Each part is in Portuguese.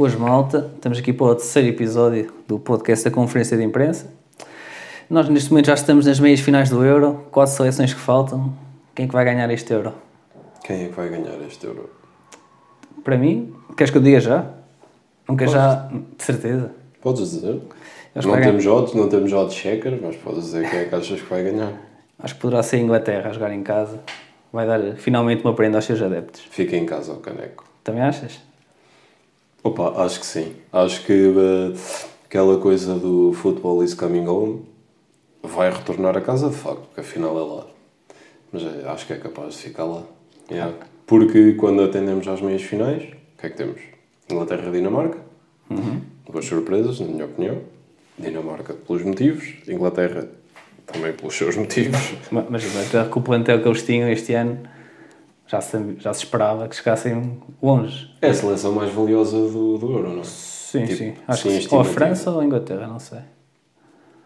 Hoje, malta, estamos aqui para o terceiro episódio do podcast da Conferência de Imprensa. Nós, neste momento, já estamos nas meias finais do Euro, quatro seleções que faltam. Quem é que vai ganhar este Euro? Quem é que vai ganhar este Euro? Para mim, queres que eu diga já? Nunca já, de certeza. Podes dizer? Acho não temos odds, não temos odds checker, mas podes dizer quem é que achas que vai ganhar. Acho que poderá ser a Inglaterra a jogar em casa. Vai dar finalmente uma prenda aos seus adeptos. Fica em casa ao caneco. Também achas? Opa, acho que sim. Acho que eh, aquela coisa do football is coming home vai retornar a casa de facto, porque afinal é lá. Mas eh, acho que é capaz de ficar lá. Yeah. Porque quando atendemos às meias finais, o que é que temos? Inglaterra e Dinamarca. Duas surpresas, na minha opinião. Dinamarca pelos motivos, Inglaterra também pelos seus motivos. Ma- Mas com o plantel que eles tinham este ano, já se, já se esperava que chegassem longe. É a seleção mais valiosa do, do Euro, não é? Sim, Tipo, sim. Acho sim, que sim. Ou a. França ou a Inglaterra, não sei.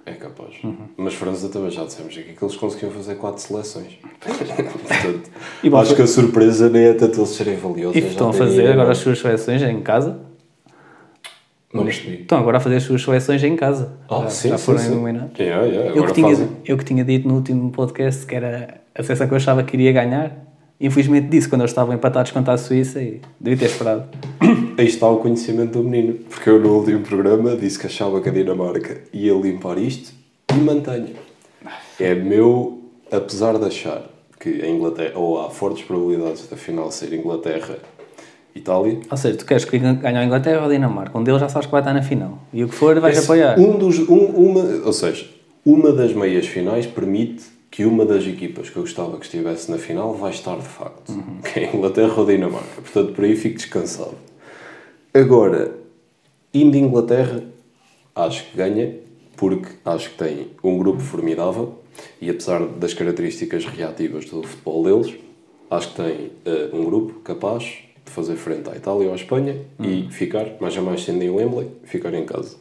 É capaz. Mas França também já dissemos aqui que eles conseguiam fazer quatro seleções. Portanto, E vão acho que a surpresa nem é tanto eles serem valiosos. E é estão a fazer agora embora. as suas seleções em casa? Não percebi. Estão agora a fazer as suas seleções em casa. Ah, já, sim, já foram sim. eliminados. Yeah, yeah, Eu que, tinha, eu que tinha dito no último podcast que era a seleção que eu achava que iria ganhar. Infelizmente disse quando eles estavam empatados contra a Suíça e devia ter esperado. Aí está o conhecimento do menino. Porque eu no último programa disse que achava que a Dinamarca ia limpar isto e mantenho. É meu, apesar de achar que a Inglaterra, ou há fortes probabilidades da final ser Inglaterra-Itália, Ou seja, tu queres que ganhe a Inglaterra ou a Dinamarca? Um deles já sabes que vai estar na final. E o que for vais Esse- apoiar. Um dos, um- uma, ou seja, uma das meias finais permite que uma das equipas que eu gostava que estivesse na final vai estar de facto. Uhum. Que é a Inglaterra ou a Dinamarca. Portanto, por aí fico descansado. Agora, indo Inglaterra, acho que ganha, porque acho que tem um grupo formidável e apesar das características reativas do futebol deles, acho que tem eh, um grupo capaz de fazer frente à Itália ou à Espanha e ficar, mais a mais sendo em Wembley, ficar em casa.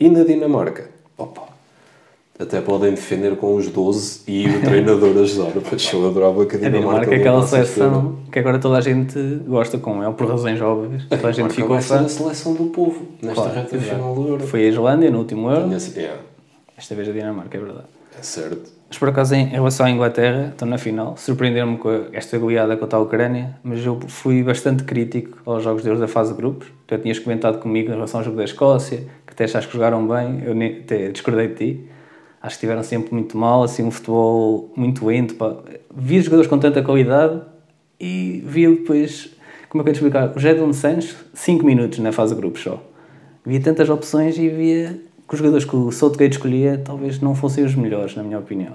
E na Dinamarca, opa, até podem defender com os 12 e o treinador ajudar, eu adorava que a A Dinamarca Dinamarca é aquela seleção que agora toda a gente gosta com ele, por razões óbvias. Toda a gente Dinamarca ficou a seleção do povo nesta Claro, reta final do Euro. Foi a Islândia no último Euro. Yeah, Esta vez a Dinamarca, é verdade. é certo. Mas por acaso, em relação à Inglaterra, estão na final. Surpreenderam-me com esta goleada contra a Ucrânia, mas eu fui bastante crítico aos jogos deles da fase de grupos. Tu tinhas comentado comigo em relação ao jogo da Escócia, que até achaste que jogaram bem, eu até discordei de ti. Acho que estiveram sempre muito mal, assim, um futebol muito lento. Pá. Vi os jogadores com tanta qualidade e vi depois, como é que eu te explicar? O Jadon Sancho, 5 minutos na fase de grupos só. Via tantas opções e via que os jogadores que o Southgate escolhia talvez não fossem os melhores, na minha opinião.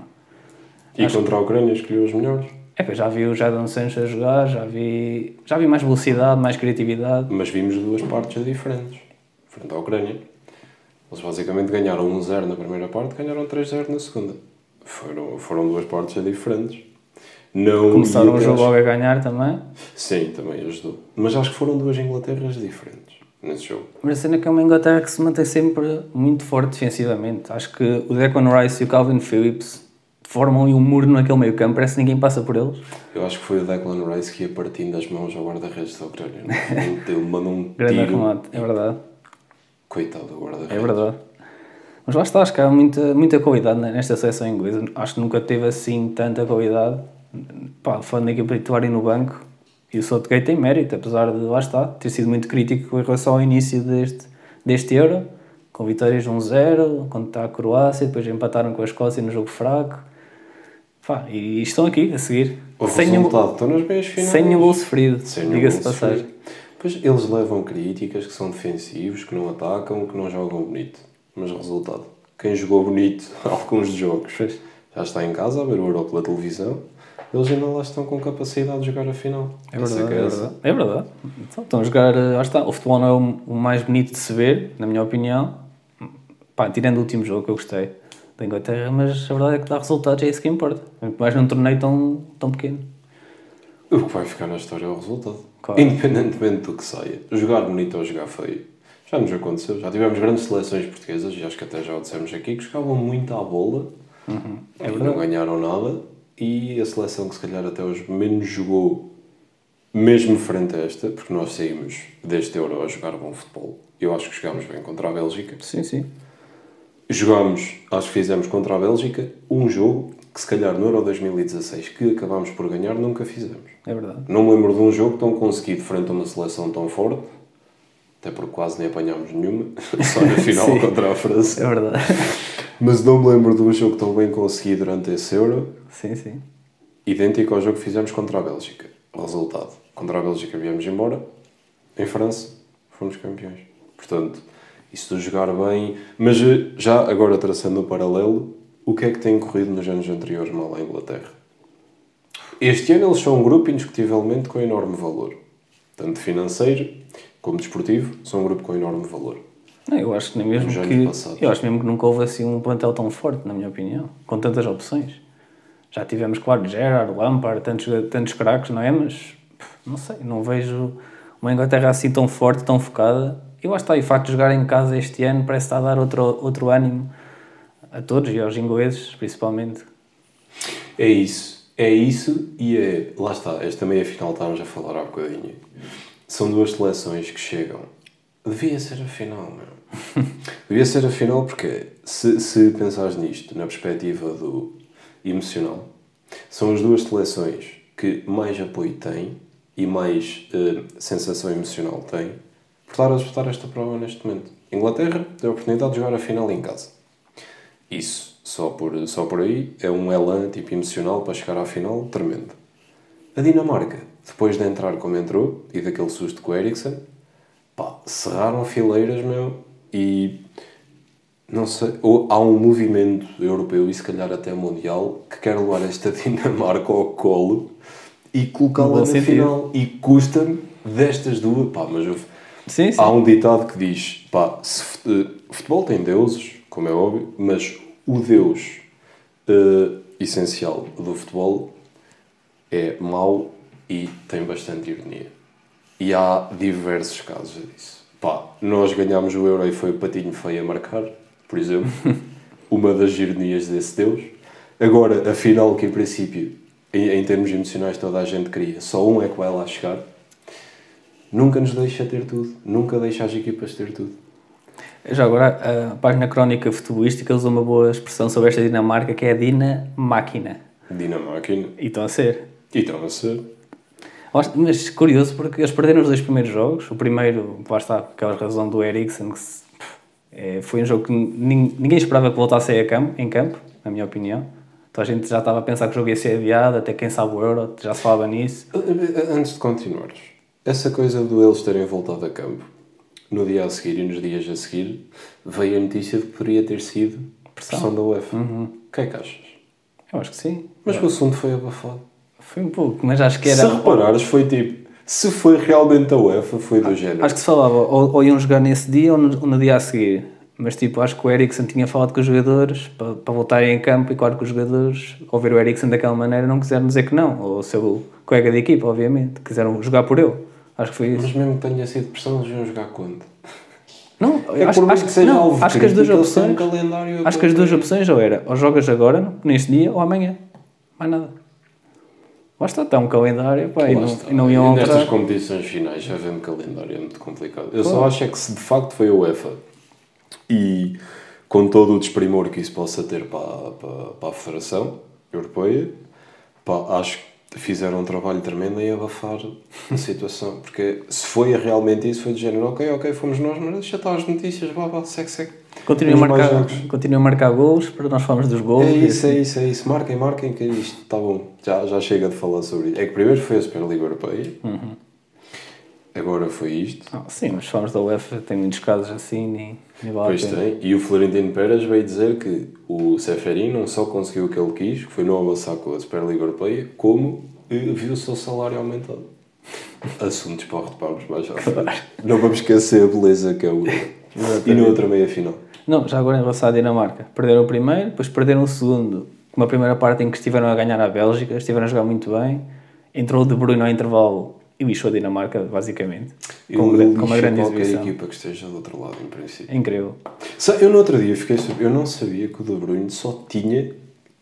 E contra a Ucrânia escolheu os melhores. É que eu já vi o Jadon Sancho a jogar, já vi, já vi mais velocidade, mais criatividade. Mas vimos duas partes diferentes. Frente à Ucrânia. Eles basicamente ganharam 1-0 na primeira parte, ganharam 3-0 na segunda. Foram, foram duas partes diferentes. Não Começaram o jogo logo a ganhar também. Sim, também ajudou. Mas acho que foram duas Inglaterras diferentes nesse jogo. Mas a cena é que é uma Inglaterra que se mantém sempre muito forte defensivamente. Acho que o Declan Rice e o Calvin Phillips formam ali um muro naquele meio campo, parece que ninguém passa por eles. Eu acho que foi o Declan Rice que ia partindo as mãos ao guarda-redes da Ucrânia. não é? Ele mandou um Grande tiro. remate, é verdade. Coitado do guarda-redes. É verdade. Mas lá está, acho que há muita, muita qualidade nesta seleção inglesa. Acho que nunca teve assim tanta qualidade. Pá, falando da equipa titular e no banco, e o Southgate tem mérito, apesar de, lá está, ter sido muito crítico em relação ao início deste, deste Euro, com vitórias 1-0, contra a Croácia, depois empataram com a Escócia no jogo fraco. Pá, e estão aqui a seguir. O sem resultado, estão nas meias finais. sem nenhum gol sofrido, diga-se passagem. Pois eles levam críticas que são defensivos, que não atacam, que não jogam bonito. Mas resultado, quem jogou bonito alguns jogos já está em casa a ver o Euro pela televisão, eles ainda lá estão com capacidade de jogar a final. É verdade, que é essa. verdade. É verdade. Então, estão a jogar, eh, lá está. O futebol não é o, o mais bonito de se ver, na minha opinião. Pá, tirando o último jogo que eu gostei da Inglaterra, mas a verdade é que dá resultados, é isso que importa. Muito mais num torneio tão, tão pequeno. O que vai ficar na história é o resultado. Claro. Independentemente do que saia. Jogar bonito ou jogar feio. Já nos aconteceu. Já tivemos grandes seleções portuguesas, e acho que até já o dissemos aqui, que jogavam muito à bola É e não ganharam nada. E a seleção que se calhar até hoje menos jogou mesmo frente a esta, porque nós saímos deste Euro a jogar bom futebol, eu acho que jogámos bem contra a Bélgica. Sim, sim. Jogámos, acho que fizemos contra a Bélgica, um jogo que se calhar no Euro 2016, que acabámos por ganhar, nunca fizemos. É verdade. Não me lembro de um jogo tão conseguido frente a uma seleção tão forte, até porque quase nem apanhámos nenhuma, só na final contra a França. É verdade. Mas não me lembro de um jogo tão bem conseguido durante esse Euro, sim, sim. idêntico ao jogo que fizemos contra a Bélgica. O resultado: contra a Bélgica viemos embora, em França fomos campeões. Portanto, isso de jogar bem. Mas já agora traçando o paralelo, o que é que tem corrido nos anos anteriores mal à Inglaterra? Este ano eles são um grupo indiscutivelmente com enorme valor. Tanto financeiro como desportivo, são um grupo com enorme valor. Não, eu acho que nem mesmo que. passados. Eu acho mesmo que nunca houve assim um plantel tão forte, na minha opinião, com tantas opções. Já tivemos, claro, Gerard, Lampard, tantos, tantos craques, não é? Mas não sei, não vejo uma Inglaterra assim tão forte, tão focada. Eu acho que está aí o facto de jogar em casa este ano parece estar a dar outro, outro ânimo a todos e aos ingleses, principalmente. É isso. É isso e é. Lá está, esta meia final estávamos a falar há bocadinho. São duas seleções que chegam. Devia ser a final, meu. Devia ser a final porque, se, se pensares nisto, na perspectiva do emocional, são as duas seleções que mais apoio têm e mais eh, sensação emocional têm por estar a disputar esta prova neste momento. Inglaterra tem a oportunidade de jogar a final em casa. Isso, só por, só por aí, é um elan tipo emocional para chegar à final tremendo. A Dinamarca, depois de entrar como entrou e daquele susto com o Eriksen, pá, cerraram fileiras, meu, e não sei, ou há um movimento europeu e se calhar até mundial que quer levar esta Dinamarca ao colo e colocá-la na sentido. final. E custa-me destas duas, pá, mas eu, Sim, sim. Há um ditado que diz: pá, se eh, futebol tem deuses, como é óbvio, mas o deus eh, essencial do futebol é mau e tem bastante ironia. E há diversos casos disso. Pá, nós ganhámos o Euro e foi o Patinho Feio a marcar, por exemplo. uma das ironias desse deus. Agora, a final que em princípio, em, em termos emocionais, toda a gente queria, só um é que vai lá chegar. Nunca nos deixa ter tudo. Nunca deixa as equipas ter tudo. Já agora, a página crónica futebolística usa uma boa expressão sobre esta Dinamarca que é a Dina Máquina. Dinamáquina. E estão a ser. E estão a ser. Mas curioso porque eles perderam os dois primeiros jogos. O primeiro, lá está, aquela razão do Eriksen, que se- é, foi um jogo que nin- ninguém esperava que voltasse a campo, em campo, na minha opinião. Então a gente já estava a pensar que o jogo ia ser adiado, até quem sabe o Euro, já se falava nisso. Antes de continuares, essa coisa de eles terem voltado a campo, no dia a seguir e nos dias a seguir, veio a notícia de que poderia ter sido pressão, da UEFA. O que é que achas? Eu acho que sim. Mas o assunto foi abafado. Foi um pouco, mas acho que era. Se reparares, foi tipo... Se foi realmente a UEFA, foi do género. Acho que se falava ou, ou iam jogar nesse dia ou no, ou no dia a seguir. Mas tipo, acho que o Eriksen tinha falado com os jogadores para, para voltarem em campo e claro que os jogadores, ao ver o Eriksen daquela maneira, não quiseram dizer que não. Ou o seu colega de equipa, obviamente, quiseram jogar por ele. Acho que foi isso. Mas mesmo que tenha sido pressão, eles iam jogar quando? Não, É acho, acho, que seja não, alvo acho que as duas um opções. calendário Acho que as duas opções ou era ou jogas agora, neste dia, ou amanhã. Mais nada. Lá está, um calendário pá, e, não, e não iam E Nestas alterar. competições finais, já vendo calendário é muito complicado. Eu só acho é que se de facto foi a UEFA e com todo o desprimor que isso possa ter para, para, para a Federação Europeia, pá, acho que fizeram um trabalho tremendo em abafar a situação. Porque se foi realmente isso, foi de género, ok, ok, fomos nós, mas deixa estar as notícias, vá, vá, segue, segue. Continuem a, marcar, continuem a marcar gols para nós falarmos dos gols. É isso, assim. é isso, é isso. Marquem, marquem que isto está bom. Já, já chega de falar sobre isso. É que primeiro foi a Superliga Europeia, agora foi isto. Ah, sim, mas falamos da UEFA, tem muitos casos assim, nem, nem vale Pois a pena. tem. E o Florentino Pérez veio dizer que o Seferin não só conseguiu o que ele quis, que foi não avançar com a Superliga Europeia, como viu o seu salário aumentado. Assuntos para retomarmos mais à frente. Não vamos esquecer a beleza que é o E na outra meia final. Não, já agora em relação à Dinamarca. Perderam o primeiro, depois perderam o segundo. Uma primeira parte em que estiveram a ganhar a Bélgica, estiveram a jogar muito bem. Entrou o De Bruyne ao intervalo e lixou a Dinamarca, basicamente. Com, Eu gra- com uma grande qualquer exibição. equipa que esteja do outro lado, em princípio. É incrível. Sa- Eu no outro dia fiquei eu não sabia que o De Bruyne só tinha,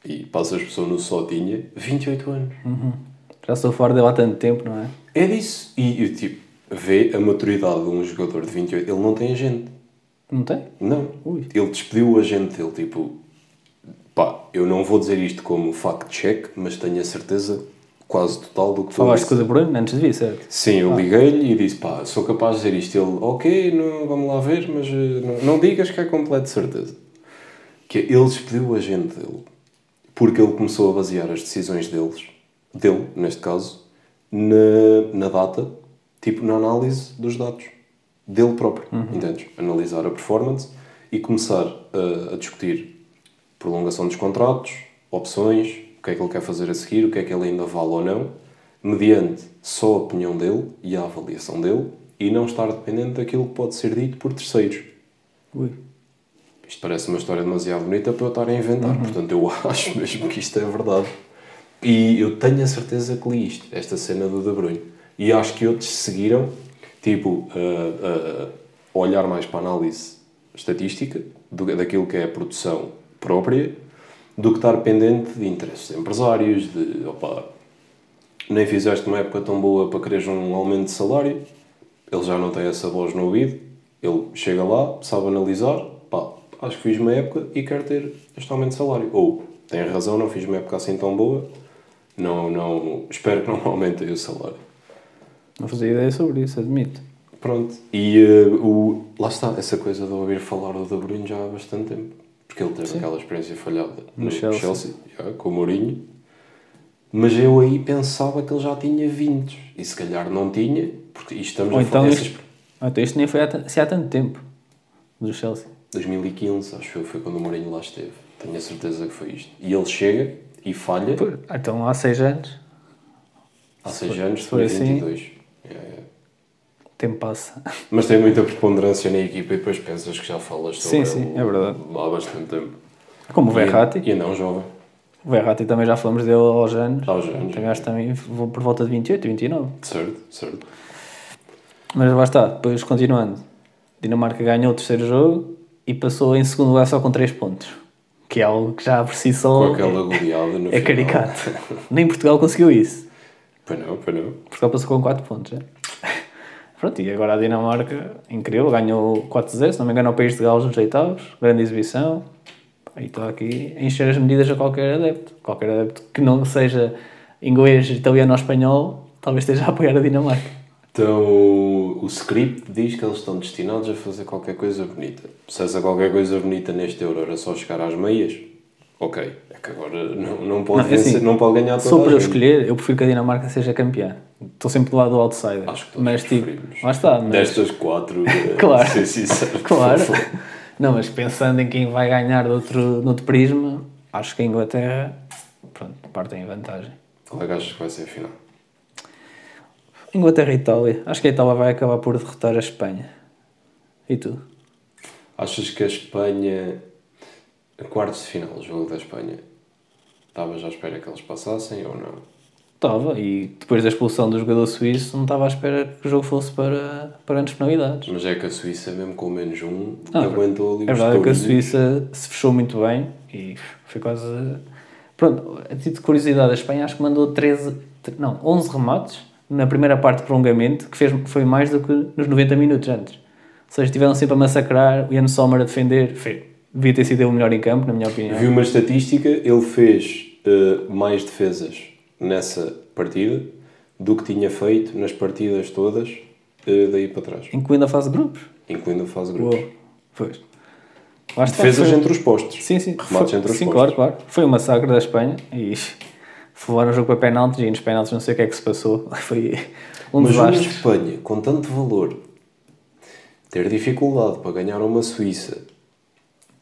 e passa a expressão no só tinha, 28 anos. Já sou fora dele há tanto tempo, não é? É disso. E, e tipo, vê a maturidade de um jogador de 28. Ele não tem agente. Não tem? Não. Ui. Ele despediu o agente dele, tipo, pá, eu não vou dizer isto como fact-check, mas tenho a certeza quase total do que a Falaste com o De Bruyne antes de vir, certo? Sim, eu liguei-lhe e disse, pá, sou capaz de dizer isto. Ele, ok, não, vamos lá ver, mas eh, não, não digas que é completo certeza. Que ele despediu o agente dele. Porque ele começou a basear as decisões deles, dele, neste caso, na, na data, tipo na análise dos dados dele próprio. Entendes? Analisar a performance e começar a, a discutir prolongação dos contratos, opções, que é que ele quer fazer a seguir, o que é que ele ainda vale ou não, mediante só a opinião dele e a avaliação dele e não estar dependente daquilo que pode ser dito por terceiros. Ui. Isto parece uma história demasiado bonita para eu estar a inventar, portanto eu acho mesmo que isto é verdade. E eu tenho a certeza que li isto, esta cena do De Bruyne. E acho que outros seguiram, tipo, a, a olhar mais para a análise estatística do, daquilo que é a produção própria, do que estar pendente de interesses de empresários, de, opa, nem fizeste uma época tão boa para quereres um aumento de salário, ele já não tem essa voz no ouvido, ele chega lá, sabe analisar, pá, acho que fiz uma época e quero ter este aumento de salário. Ou, tem razão, não fiz uma época assim tão boa, não, não, espero que não aumentem o salário. Não fazia ideia sobre isso, admito. Pronto. E eh, o, lá está, essa coisa de ouvir falar do De Bruyne já há bastante tempo. Porque ele teve aquela experiência falhada no, No Chelsea, Chelsea. já, com o Mourinho. Mas eu aí pensava que ele já tinha vindo. E se calhar não tinha, porque isto estamos Ou a então, falar isto, então isto nem foi há, se há tanto tempo. Do Chelsea. 2015, acho eu, foi quando o Mourinho lá esteve. Tenho a certeza que foi isto. E ele chega e falha Pô, Então há seis anos, há seis anos, se for foi assim- 22. É, é. o tempo passa. Mas tem muita preponderância na equipa e depois pensas que já falas sobre Sim, sim, é verdade. há bastante tempo. Como o Verratti. E, e não jovem. O Verratti também já falamos dele aos anos. Aos anos. Tem gajo também por volta de 28, 29. Certo, certo. Mas lá está, depois continuando. Dinamarca ganhou o terceiro jogo e passou em segundo lugar só com 3 pontos. Que é algo que já por si Com só aquela goleada no é final. caricato. Nem Portugal conseguiu isso. Pois não, pois não. Portugal passou com 4 pontos. É? Pronto, e agora a Dinamarca, incrível, ganhou 4-0, se não me engano, ao País de Gales nos oitavos, grande exibição. E está aqui a encher as medidas a qualquer adepto. Qualquer adepto que não seja inglês, italiano ou espanhol, talvez esteja a apoiar a Dinamarca. Então, o, o script diz que eles estão destinados a fazer qualquer coisa bonita. Se essa qualquer coisa bonita neste Euro era só chegar às meias, ok. É que agora não, não, pode, Não, é assim, vencer, não pode ganhar toda Só para eu escolher, eu prefiro que a Dinamarca seja campeã. Estou sempre do lado do outsider. Acho que todos mas tipo, lá está. Mas, Destas quatro, eh, Claro. ser sincero, claro. Não, mas pensando em quem vai ganhar de outro, de outro prisma, acho que a Inglaterra, pronto, partem em vantagem. Qual é que achas que vai ser a final? Inglaterra e Itália. Acho que a Itália vai acabar por derrotar a Espanha. E tu? Achas que a Espanha, quartos de final, jogo da Espanha, estavas à espera que eles passassem ou não? Estava, e depois da expulsão do jogador suíço, não estava à espera que o jogo fosse para, para grandes penalidades. Mas é que a Suíça, mesmo com menos um, Ah, aguentou ali É verdade que a. Suíça se fechou muito bem e foi quase. Pronto, a título de curiosidade, a Espanha acho que mandou 13, não, 11 remates na primeira parte de prolongamento, que fez, foi mais do que nos 90 minutos antes. Ou seja, estiveram sempre a massacrar, o Ian Sommer a defender, fez, devia ter sido ele o melhor em campo, na minha opinião. Vi uma estatística, ele fez eh, mais defesas nessa partida do que tinha feito nas partidas todas eh, daí para trás, Incluindo a fase de grupos. incluindo a fase de grupos. Uou. Pois. Lá Defesas foi- entre os postos. Sim, sim. Remates Foi- entre os sim, postos. claro, claro. Foi um massacre da Espanha e levaram o jogo para penaltis e nos penaltis não sei o que é que se passou. Foi um Mas desastre. Espanha, com tanto valor, ter dificuldade para ganhar uma Suíça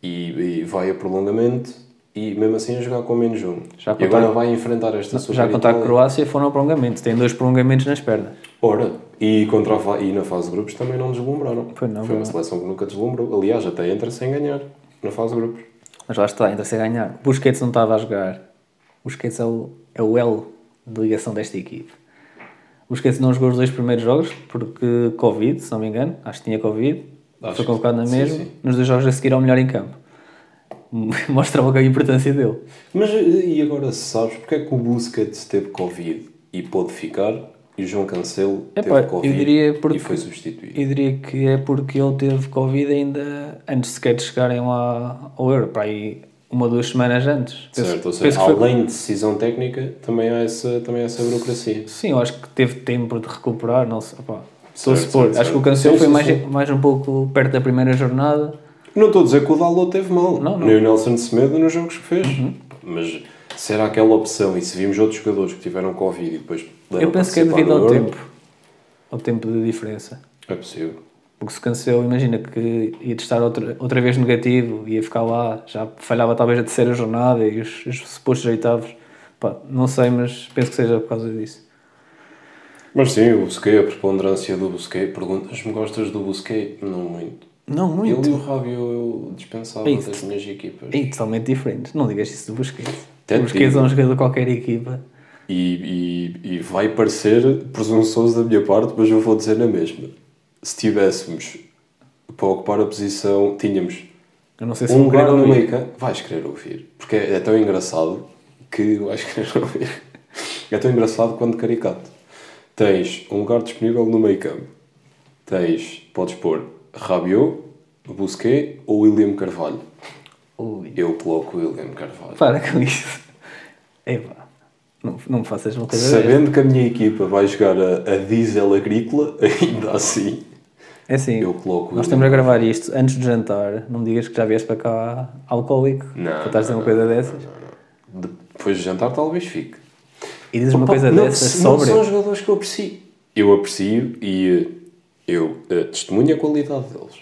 e, e vai a prolongamento e mesmo assim a jogar com menos um. Já e agora vai enfrentar esta Super Já contar a. Croácia foram ao prolongamento. Tem dois prolongamentos nas pernas. Ora, e, contra a, e na fase de grupos também não deslumbraram. Pois não, Foi uma pois seleção que nunca deslumbrou. Aliás, até entra sem ganhar na fase de grupos. Mas lá está, ainda se a ganhar. Busquets não estava a jogar. Busquets é o, é o elo de ligação desta equipe. Busquets não jogou os dois primeiros jogos porque Covid, se não me engano. Acho que tinha Covid. Acho foi convocado na sim, mesma. sim. Nos dois jogos a seguir ao melhor em campo. Mostra logo a importância dele. Mas e agora sabes porque é que o Busquets teve Covid e pôde ficar, e o João Cancelo Epá, teve Covid eu diria porque- e foi substituído. Eu diria que é porque ele teve Covid ainda antes sequer de chegarem lá ao Euro, para aí uma ou duas semanas antes. Certo, ou seja, que foi- além de decisão técnica, também há essa, também há essa burocracia. Sim, eu acho que teve tempo de recuperar, não sei. opá, Estou a supor. acho que o. Cancelo foi mais, sim. mais um pouco perto da primeira jornada. Não estou a dizer que o Dalot teve mal, Não, não. nem o Nelson Semedo nos jogos que fez. Mas se era aquela opção e se vimos outros jogadores que tiveram Covid e depois Eu penso que é devido ao Euro, tempo. Ao tempo de diferença. É possível. Porque se Cancelo, imagina que ia testar outra, outra vez negativo, ia ficar lá, já falhava talvez a terceira jornada e os, os supostos oitavos. Pá, não sei, mas penso que seja por causa disso. Mas sim, o Busquets, a preponderância do Busquets. Perguntas-me, gostas do Busquets? Não muito. Não, muito. Ele e o Rabiot eu dispensava É das minhas equipas. É totalmente diferente. Não digas isso do Busquets. Até o Busquets digo. é um jogador de qualquer equipa. E, e, e vai parecer presunçoso da minha parte, mas eu vou dizer na mesma. Se tivéssemos para ocupar a posição, tínhamos Eu não sei se um lugar no meio campo. Vais querer ouvir. Porque é, é tão engraçado que vais querer ouvir. É tão engraçado quanto caricato. Tens um lugar disponível no meio campo. Tens, podes pôr Rabiot, Busquets ou William Carvalho. Ui, Eu coloco o William Carvalho. para com isso. Epá, não, não me faças uma coisa. Sabendo que a minha equipa vai jogar a, a diesel agrícola, ainda assim, É assim, eu coloco nós estamos a gravar isto antes do jantar. Não me digas que já vieste para cá alcoólico. Não, para estás a dizer não, uma coisa dessas. Depois de jantar, talvez fique. E dizes uma coisa não, dessas não sobre. são jogadores que eu aprecio. Eu aprecio e eh, eu eh, testemunho a qualidade deles.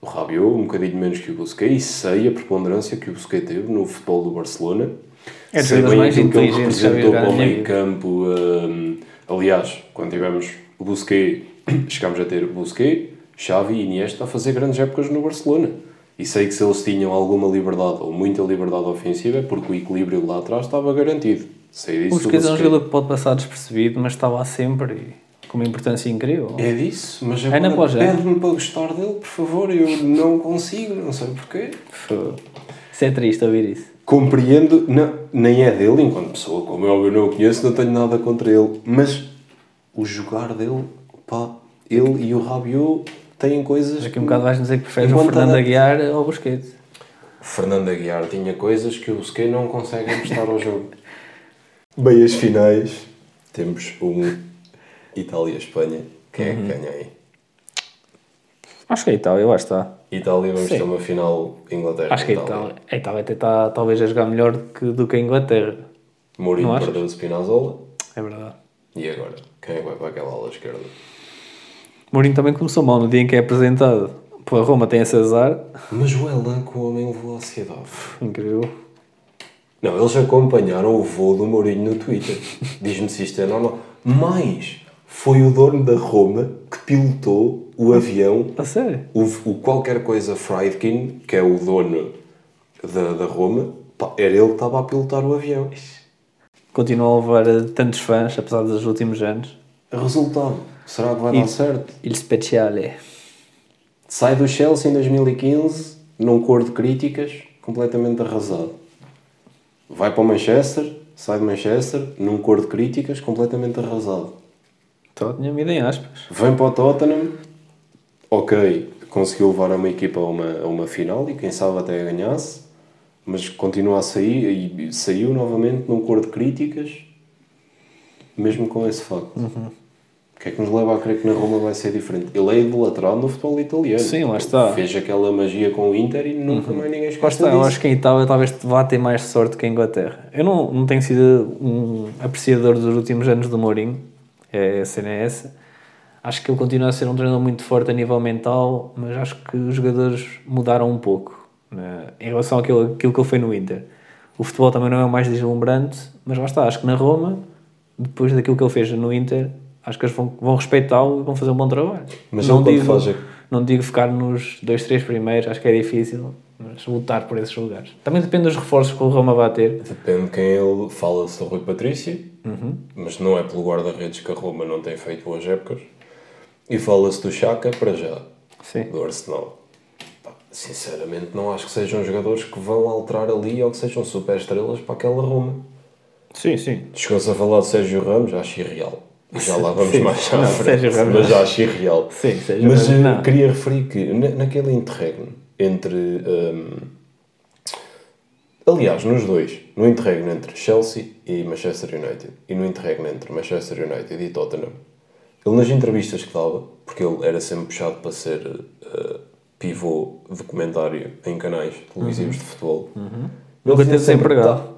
O Rabiot, um bocadinho menos que o Busquets, e sei a preponderância que o Busquets teve no futebol do Barcelona. É sei bem mais aquilo que ele representou para o meio campo. hum, aliás, quando tivemos o Busquets, chegámos a ter o Busquets, Xavi e Iniesta a fazer grandes épocas no Barcelona. E sei que se eles tinham alguma liberdade ou muita liberdade ofensiva é porque o equilíbrio lá atrás estava garantido. Sei disso. O Busquets é um jogador que pode passar despercebido, mas está lá sempre e com uma importância incrível. É disso, mas É agora pede-me para gostar dele, por favor, eu não consigo, não sei porquê. Isso é triste ouvir isso. Compreendo, não, nem é dele enquanto pessoa, como é óbvio, eu não o conheço, não tenho nada contra ele, mas o jogar dele, pá, ele e o Rabiot têm coisas Daqui a um bocado vais dizer que preferes o Fernando Aguiar ao Busquets. Fernando Aguiar tinha coisas que o Busquets não consegue emprestar ao jogo. Bem, as finais, temos um Itália-Espanha, quem é que ganha aí? Acho que a Itália, lá está. Itália, vamos Sim. ter uma final Inglaterra. Acho que a Itália, a Itália até está talvez a jogar melhor do que, do que a Inglaterra. Mourinho achas? perdeu o Spinazzola. É verdade. E agora? Quem é que vai para aquela ala esquerda? Mourinho também começou mal no dia em que é apresentado. Pô, a Roma tem esse azar. Mas o Elan que o homem levou à cidade. Incrível. Não, eles acompanharam o voo do Mourinho no Twitter. Diz-me se isto é normal. Mas foi o dono da Roma que pilotou o avião, A sério? o, o qualquer coisa Friedkin, que é o dono da, da Roma, pá, era ele que estava a pilotar o avião. Continua a levar a tantos fãs, apesar dos últimos anos. Resultado, será que vai E- dar certo? Il Speciale. Sai do Chelsea em 2015, num cor de críticas, completamente arrasado. Vai para o Manchester, sai de Manchester, num cor de críticas, completamente arrasado. Tottenham em aspas. Vem para o Tottenham, ok, conseguiu levar uma equipa a uma, a uma final e quem sabe até ganhasse, mas continua a sair e saiu novamente num cor de críticas, mesmo com esse facto. O que é que nos leva a crer que na Roma vai ser diferente? Ele é idolatrado no futebol italiano. Sim, lá está. Fez aquela magia com o Inter e nunca mais ninguém Lá esquece está, eu disso. acho que a Itália talvez vá ter mais sorte que a Inglaterra. Eu não, não tenho sido um apreciador dos últimos anos do Mourinho, é, a cena é essa. Acho que ele continua a ser um treinador muito forte a nível mental, mas acho que os jogadores mudaram um pouco né, em relação àquilo, àquilo que ele foi no Inter. O futebol também não é o mais deslumbrante, mas lá está, acho que na Roma, depois daquilo que ele fez no Inter, acho que eles vão, vão respeitá-lo e vão fazer um bom trabalho. Mas não digo, faz não digo ficar nos dois, três primeiros, acho que é difícil, mas lutar por esses lugares. Também depende dos reforços que o Roma vai ter. Depende de quem ele fala-se do Rui Patrício, Uhum. mas não é pelo guarda-redes que a Roma não tem feito boas épocas. E fala-se do Chaka para já, Sim. do Arsenal. Pá, sinceramente, não acho que sejam jogadores que vão alterar ali ou que sejam super estrelas para aquela Roma. Sim, sim. Chegou-se a falar de Sérgio Ramos, acho irreal. Já lá vamos Sim. mais à frente, mas já acho irreal. Sim, Sérgio Mas não. queria referir que na, naquele interregno entre. hum, aliás, nos dois, no interregno entre Chelsea e Manchester United e no interregno entre Manchester United e Tottenham, ele nas entrevistas que dava, porque ele era sempre puxado para ser eh, pivô de comentário em canais televisivos de futebol, ele Uhum. Nunca teve desempregado. tá-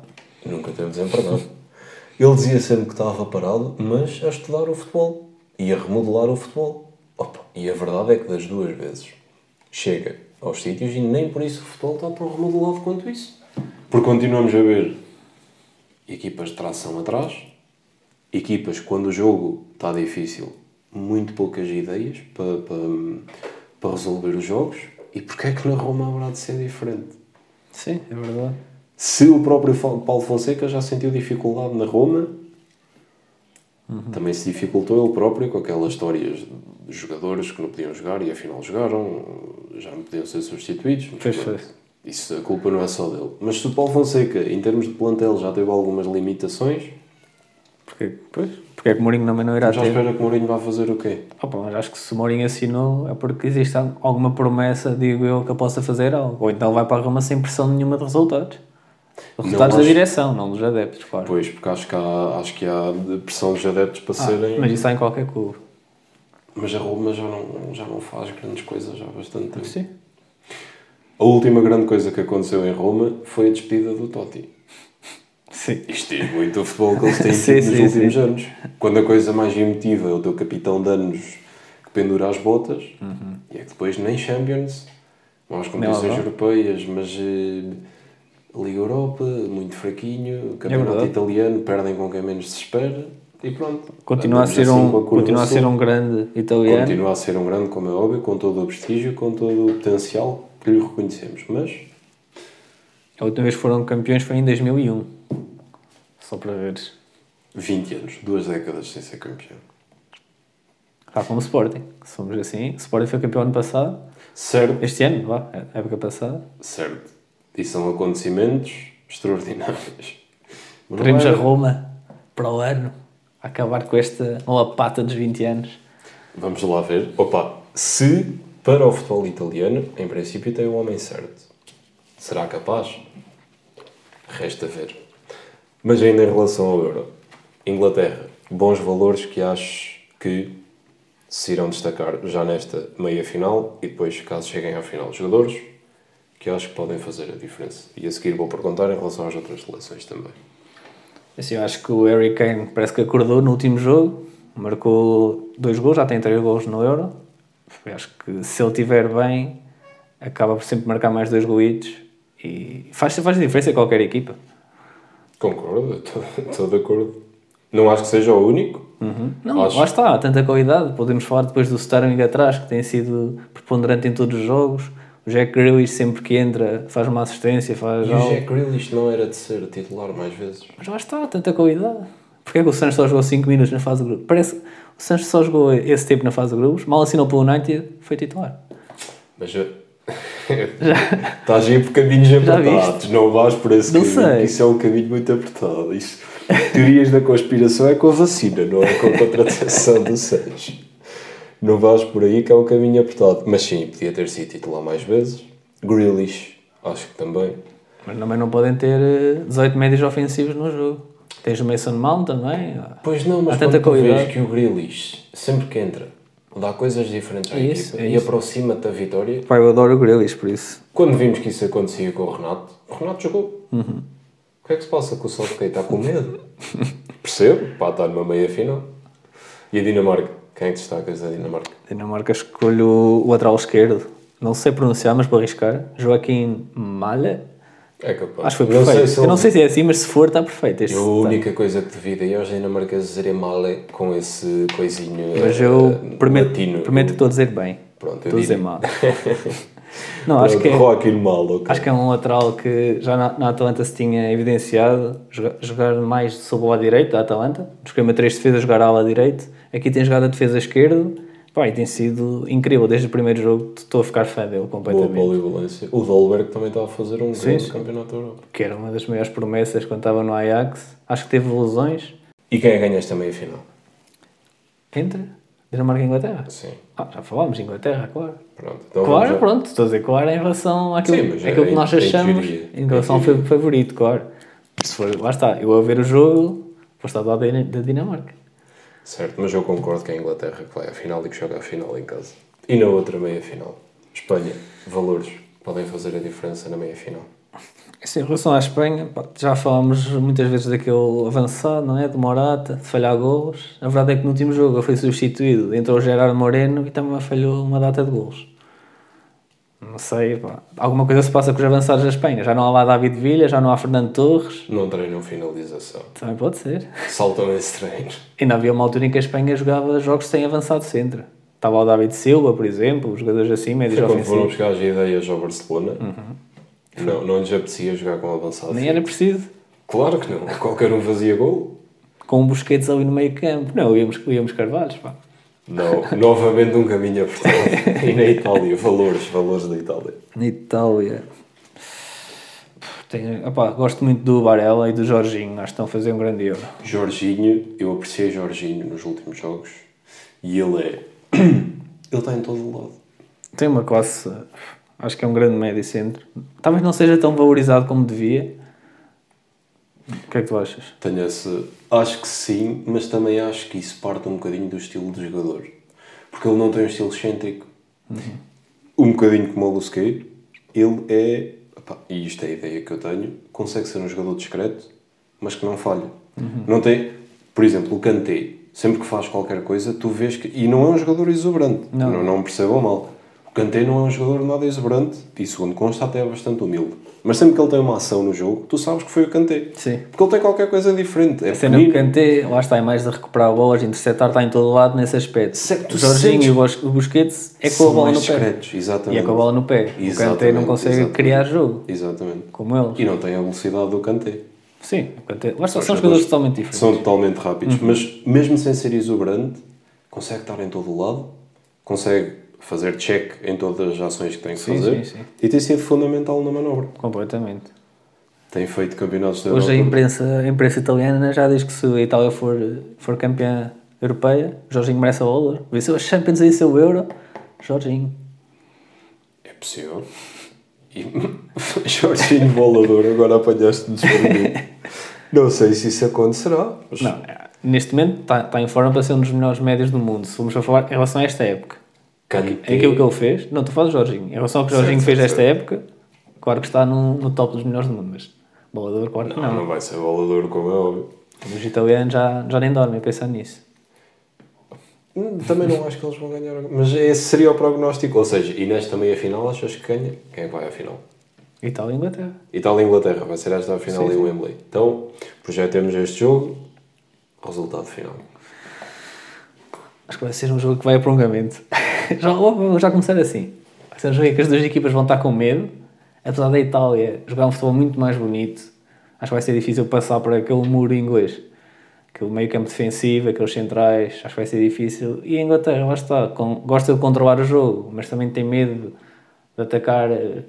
Nunca teve desempregado. Ele dizia sempre que estava parado, mas a estudar o futebol e a remodelar o futebol. Opa, e a verdade é que das duas vezes chega aos sítios e nem por isso o futebol está tão remodelado quanto isso. Porque continuamos a ver equipas de tração atrás, equipas quando o jogo está difícil, muito poucas ideias para, para, para resolver os jogos. E porquê é que na Roma haverá de ser diferente? Sim, é verdade. Se o próprio Paulo Fonseca já sentiu dificuldade na Roma, também se dificultou ele próprio com aquelas histórias de jogadores que não podiam jogar e afinal jogaram, já não podiam ser substituídos. Pois foi. Isso, a culpa não é só dele. Mas se o Paulo Fonseca, em termos de plantel, já teve algumas limitações, Porque, pois, porque é que o Mourinho também não irá já ter? espera que o Mourinho vá fazer o quê? Opa, mas acho que se o Mourinho assinou é porque existe alguma promessa, digo eu, que ele possa fazer algo. Ou então ele vai para a Roma sem pressão nenhuma de resultados. Resultados da direção, não dos adeptos, claro. Pois, porque acho que há, acho que há pressão dos adeptos para Ah, serem... mas isso há em qualquer clube. Mas a Roma já não, já não faz grandes coisas já há bastante tempo. Sim. A última grande coisa que aconteceu em Roma foi a despedida do Totti. Sim. Isto diz muito o futebol que eles têm Sim, nos sim, últimos sim. anos. Quando a coisa mais emotiva é o teu capitão de anos que pendura as botas, Uhum. e é que depois nem Champions, não às competições europeias, mas eh, Liga Europa, muito fraquinho, campeonato verdade. italiano, perdem com quem menos se espera, e pronto. Continua a ser assim um, continua a ser um grande italiano. Continua a ser um grande, como é óbvio, com todo o prestígio, com todo o potencial que lhe reconhecemos. Mas A última vez que foram campeões foi em 2001. Só para veres. 20 anos, duas décadas sem ser campeão. Está como o Sporting. Somos assim. O Sporting foi campeão ano passado. Certo, Este ano, vá, época passada. certo. E são acontecimentos extraordinários. Teremos a Roma para o ano. A acabar com esta lapata dos 20 anos. Vamos lá ver. Opa, se para o futebol italiano, em princípio tem o homem certo. Será capaz? Resta ver. Mas ainda em relação ao Euro. Inglaterra, bons valores que acho que se irão destacar já nesta meia final e depois, caso cheguem à final, jogadores que acho que podem fazer a diferença. E a seguir vou perguntar em relação às outras seleções também. Assim, eu acho que o Harry Kane parece que acordou no último jogo. Marcou dois gols, já tem três gols no Euro. Eu acho que se ele estiver bem, acaba por sempre marcar mais dois golitos. E faz, faz diferença em qualquer equipa. Concordo, estou- de acordo. Não acho que seja o único. Não, Acho- lá está, há tanta qualidade. Podemos falar depois do Sterling atrás, que tem sido preponderante em todos os jogos. O Jack Grealish, sempre que entra, faz uma assistência, faz E o algo. Jack Grealish não era de ser titular mais vezes. Mas lá está, tanta qualidade. Porquê é que o Santos só jogou 5 minutos na fase de grupos? Parece que o Santos só jogou esse tempo na fase de grupos, mal assinou pelo United, foi titular. Mas já... estás a ir por caminhos apertados. Não vais por esse Não caminho. sei. Isso é um caminho muito apertado. Isso... Teorias da conspiração é com a vacina, não é com a contratação do Santos. Não vais por aí que é um caminho apertado. Mas sim, podia ter sido titular mais vezes. Grealish, acho que também. Mas também não podem ter eh, 18 médios ofensivos no jogo. Tens o Mason Mount também. Pois não, mas Há tanta quando tu vês que o Grealish, sempre que entra, dá coisas diferentes à É isso, equipa é e aproxima-te da vitória, Pai, eu adoro o Grealish, por isso. Quando vimos que isso acontecia com o Renato, o Renato jogou. Uhum. O que é que se passa com o Southgate? Está com medo? Percebo, pá, está numa meia final. E a Dinamarca? Quem é que destacas da Dinamarca? Dinamarca escolho o lateral esquerdo. Não sei pronunciar, mas para arriscar. Joaquim Malha. É capaz. Acho que foi Não perfeito. se eu não sei se é assim, mas se for, está perfeito. Este Eu a única coisa que devido aí aos dinamarqueses dizerem male com esse coisinho Mas eu eh, prometo, prometo que estou a dizer bem. Pronto, eu estou a dizer mal. não, acho que, é, Mal, ok. acho que é um lateral que já na, na Atalanta se tinha evidenciado jogar, jogar mais sob o lado direito da Atalanta. Nos primeiros três defesas jogar ala direito. Aqui tem jogado a defesa esquerdo. Pá, e tem sido incrível. Desde o primeiro jogo estou a ficar fã dele Boa completamente. polivalência. O Dolberg também está a fazer um grande campeonato da Europa. Que era uma das maiores promessas quando estava no Ajax. Acho que teve lesões. E quem é que ganha esta meia-final? Entre Dinamarca e Inglaterra. Sim, Ah, já falámos, Inglaterra, claro. pronto. Então claro, pronto, estou a dizer claro em relação àquilo, Sim, mas é àquilo que em- nós achamos teoria. em relação ao favorito, claro. Se for, lá está, eu a ver o jogo, vou estar do lado da Dinamarca. Certo, mas eu concordo que é a Inglaterra que vai à final e que joga a final em casa. E na outra meia-final. Espanha, valores podem fazer a diferença na meia-final. Assim, em relação à Espanha, pá, já falámos muitas vezes daquele avançado, não é? De Morata, de falhar golos. A verdade é que no último jogo ele foi substituído, entrou o Gerard Moreno e também falhou uma data de golos. Não sei, pá. Alguma coisa se passa com os avançados da Espanha. Já não há lá David Villa, já não há Fernando Torres. Não treinam finalização. Também pode ser. Saltam esse treino. Ainda havia uma altura em que a Espanha jogava jogos sem avançado centro. Estava o David Silva, por exemplo, os jogadores assim, médios Foi quando foram ofensivos. buscar as ideias ao Barcelona. Não, não lhes apetecia jogar com avançado. Nem era preciso. Claro que não. Qualquer um fazia gol. Com um Busquets ali no meio campo. Não, íamos, íamos Carvalhos, pá. Não, novamente um caminho apertado. e na Itália, valores, valores da Itália. Na Itália. Tenho, opá, gosto muito do Varela e do Jorginho. Acho que estão a fazer um grande euro. Jorginho, eu apreciei Jorginho nos últimos jogos e ele é. ele está em todo o lado. Tem uma classe. Acho que é um grande médio centro. Talvez não seja tão valorizado como devia. O que é que tu achas? Tenho esse. Acho que sim, mas também acho que isso parte um bocadinho do estilo do jogador. Porque ele não tem um estilo excêntrico. Um bocadinho como o Busquets, ele é. epá, e isto é a ideia que eu tenho, consegue ser um jogador discreto, mas que não falha. Não tem. Por exemplo, o Kanté, sempre que faz qualquer coisa, tu vês que. E não é um jogador exuberante. Não. Não, não percebam mal. O Kanté não é um jogador nada exuberante e, segundo consta, até é bastante humilde. Mas sempre que ele tem uma ação no jogo, tu sabes que foi o Kanté. Sim. Porque ele tem qualquer coisa diferente. É A cena do pequenino. Kanté, lá está, é mais de recuperar bolas, interceptar, está em todo lado nesse aspecto. Tu o Jorginho e o Bus- o Busquets é com a bola no pé. discretos, E exatamente. é com a bola no pé. O Kanté não Exatamente, consegue exatamente. criar jogo, Exatamente. como eles. E não tem a velocidade do Kanté. Sim, o Kanté. Lá está, são jogadores totalmente diferentes. São totalmente rápidos, Uhum. mas mesmo sem ser exuberante, consegue estar em todo o lado, consegue fazer check em todas as ações que tem que Sim, fazer sim, sim. e tem sido fundamental na manobra. Completamente. Tem feito campeonatos da Hoje a imprensa, a imprensa italiana já diz que se a Itália for, for campeã europeia, Jorginho merece a bola. Venceu a Champions e seu Euro, Jorginho. É possível. E Jorginho Bolador, agora desprevenido. Não sei se isso acontecerá. Mas Não, neste momento está, está em forma para ser um dos melhores médios do mundo. Se formos a falar em relação a esta época, Kanté- é aquilo que ele fez. Não, falar do Jorginho. Em relação ao que o Jorginho fez esta época, claro que está no, no top dos melhores do mundo, mas bolador, claro que Não, não. não vai ser bolador, como é óbvio. Os italianos já, já nem dormem a pensar nisso. Hum, Também não acho que eles vão ganhar. Mas esse seria o prognóstico. Ou seja, e nesta meia final achas que ganha? Quem é vai à final? Itália e Inglaterra. Itália e Inglaterra, vai ser esta a final Sim, em. Wembley. Então, projetemos este jogo. Resultado final. Acho que vai ser um jogo que vai a prolongamento. já, já começar assim. Um jogo que as duas equipas vão estar com medo. Apesar da Itália jogar um futebol muito mais bonito, acho que vai ser difícil passar por aquele muro inglês. Aquele meio campo defensivo, aqueles centrais, acho que vai ser difícil. E a Inglaterra, lá está, com- gosta de controlar o jogo, mas também tem medo de atacar, eh,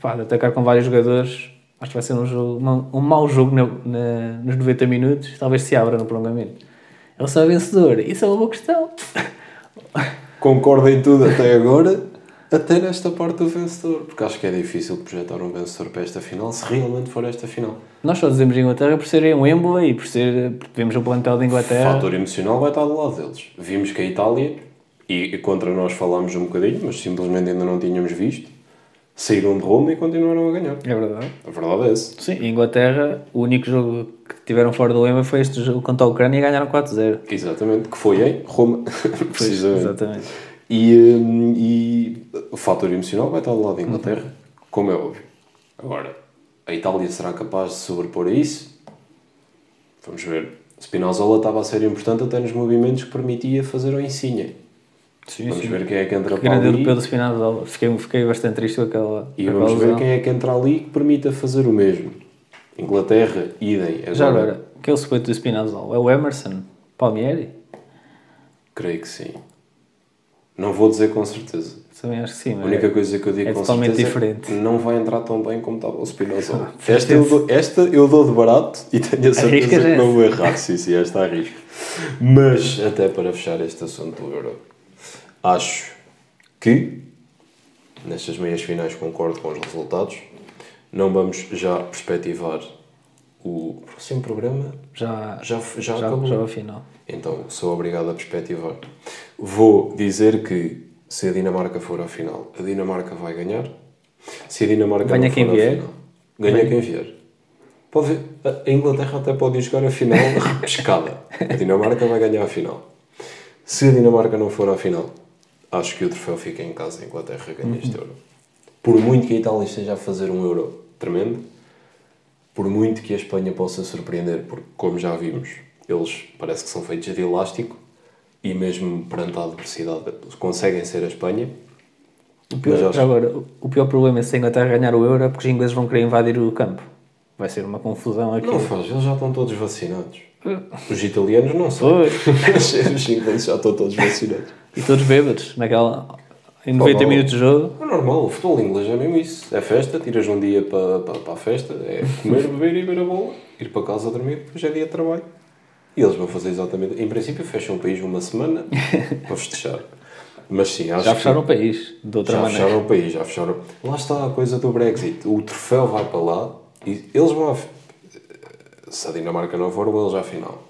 pá, de atacar com vários jogadores. Acho que vai ser um, jogo, um mau jogo na- na- nos 90 minutos, talvez se abra no prolongamento. Ele é vencedor, isso é uma boa questão. Concordo em tudo até agora, até nesta parte do vencedor. Porque acho que é difícil projetar um vencedor para esta final, se realmente for esta final. Nós só dizemos Inglaterra por serem um Wembley e por ser, vemos o plantel da O Inglaterra. fator emocional vai estar do lado deles. Vimos que a Itália, e contra nós falámos um bocadinho, mas simplesmente ainda não tínhamos visto, saíram de Roma e continuaram a ganhar. É verdade. A verdade é essa. Sim, a Inglaterra, o único jogo que tiveram fora do Wembley foi este jogo contra a Ucrânia e ganharam 4-0. Exatamente, que foi em Roma. Precisamente. Exatamente. E, hum, e o fator emocional vai estar do lado da Inglaterra, como é óbvio. Agora, a Itália será capaz de sobrepor a isso? Vamos ver. Spinazzola estava a ser importante até nos movimentos que permitia fazer o Insigne. Sim, Vamos sim. ver quem é que entra Que para grande ali. europeu do Spinazzola. Fiquei, fiquei bastante triste com aquela. E vamos ver lesão. quem é que entra ali que permita fazer o mesmo. Inglaterra, idem. Já agora, quem é o suplente do Spinazzola? É o Emerson? Palmieri? Creio que sim. Não vou dizer com certeza. Também acho que sim. A única coisa que eu digo é com totalmente certeza diferente. é que não vai entrar tão bem como estava o Spinozzola. esta, eu dou, esta eu dou de barato e tenho a certeza que não vou errar. Sim, sim, esta arrisco. Mas, até para fechar este assunto do Euro, acho que nestas meias finais concordo com os resultados. Não vamos já perspectivar o próximo programa. Já, Já, já, já, acabou. já ao final. Então sou obrigado a perspectivar. Vou dizer que se a Dinamarca for à final, a Dinamarca vai ganhar. Se a Dinamarca Ganha quem vier. final, ganha quem vier. Pode ver, a Inglaterra até pode jogar a final repescada. A Dinamarca vai ganhar a final. Se a Dinamarca não for à final, acho que o troféu fica em casa. A Inglaterra ganha este euro. Por muito que a Itália esteja a fazer um euro tremendo, por muito que a Espanha possa surpreender, porque, como já vimos, eles parece que são feitos de elástico e, mesmo perante a adversidade, conseguem ser a Espanha. O pior, acho- agora, o pior problema é se a Inglaterra ganhar o Euro é porque os ingleses vão querer invadir o campo. Vai ser uma confusão aqui. Não faz, eles já estão todos vacinados. Os italianos não são. Os ingleses já estão todos vacinados. E todos bêbados, naquela, em 90 Normal. minutos de jogo. É normal, o futebol inglês é mesmo isso. É festa, tiras um dia para, para, para a festa, é comer, beber e ver a bola, ir para casa dormir, depois é dia de trabalho. E eles vão fazer exatamente. Em princípio, fecham o país uma semana para festejar. Mas sim, acho Já que- fecharam o país, de outra Já maneira. fecharam o país, já fecharam. Lá está a coisa do Brexit. O troféu vai para lá e eles vão. Se a Dinamarca não for, eles à final.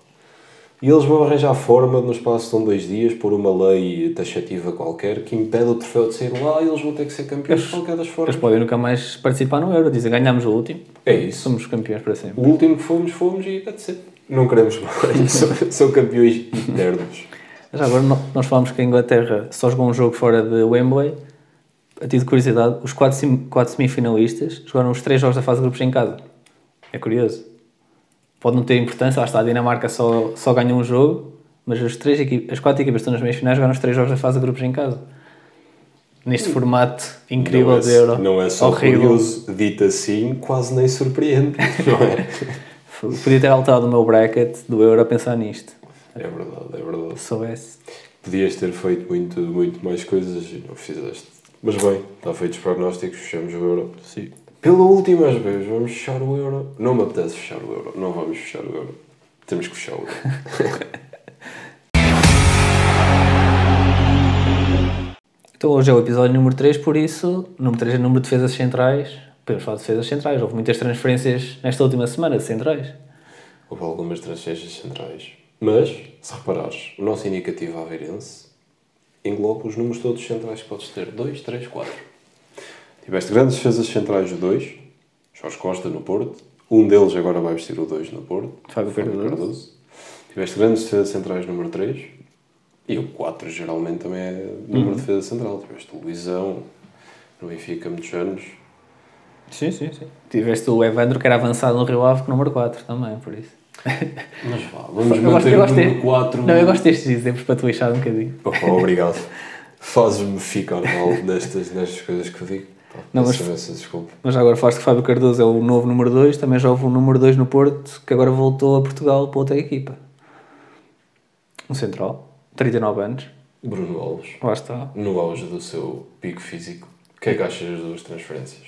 E eles vão arranjar forma, no espaço de um, dois dias, por uma lei taxativa qualquer que impede o troféu de sair lá e eles vão ter que ser campeões de qualquer das formas. Eles podem nunca mais participar no Euro. Dizem, ganhámos o último. É isso. Somos campeões para sempre. O último que fomos, fomos e that's it. Não queremos mais. são, são campeões eternos. Já agora, nós falamos que a Inglaterra só jogou um jogo fora de Wembley. A título de curiosidade, os quatro, quatro semifinalistas jogaram os três jogos da fase de grupos em casa. É curioso. Pode não ter importância, lá está, a Dinamarca só, só ganhou um jogo, mas as, três equipas, as quatro equipas que estão nas meias finais jogaram os três jogos da fase de grupos em casa. Neste formato incrível não é, de Euro. Não é só Horrível. curioso, dito assim, quase nem surpreende. Não é? Podia ter alterado o meu bracket do Euro a pensar nisto. É verdade, é verdade. Se soubesse. Podias ter feito muito, muito mais coisas e não fizeste. Mas bem, está feito os prognósticos, fechamos o Euro. Sim. Pela última vez, vamos fechar o Euro. Não me apetece fechar o Euro. Não vamos fechar o Euro. Temos que fechar o Euro. Então hoje é o episódio número 3, por isso, número 3 é número de defesas centrais. Podemos falar de defesas centrais. Houve muitas transferências nesta última semana de centrais. Houve algumas transferências centrais. Mas, se reparares, o nosso indicativo aveirense engloba os números todos centrais que podes ter. 2, 3, 4. Tiveste grandes defesas centrais do 2. Jorge Costa no Porto. Um deles agora vai vestir o 2 no Porto. Fábio Cardoso. Tiveste grandes defesas centrais número 3. E o 4 geralmente também é número de defesa central. Tiveste o Luizão no Benfica muitos anos. Sim, sim, sim. Tiveste o Evandro, que era avançado no Rio Ave, com o número 4 também, por isso. Mas vá, vamos Eu gosto, manter eu o gosto número de- 4. Não, eu gosto destes exemplos para te lixar um bocadinho. Opa, obrigado. Fazes-me ficar mal nestas, nestas coisas que eu digo. Não, mas- desculpa. Mas agora falaste que Fábio Cardoso é o novo número 2, também já houve um número 2 no Porto, que agora voltou a Portugal para outra equipa. Um central, 39 anos, Bruno Alves, lá está. no auge do seu pico físico, o que é que achas das duas transferências?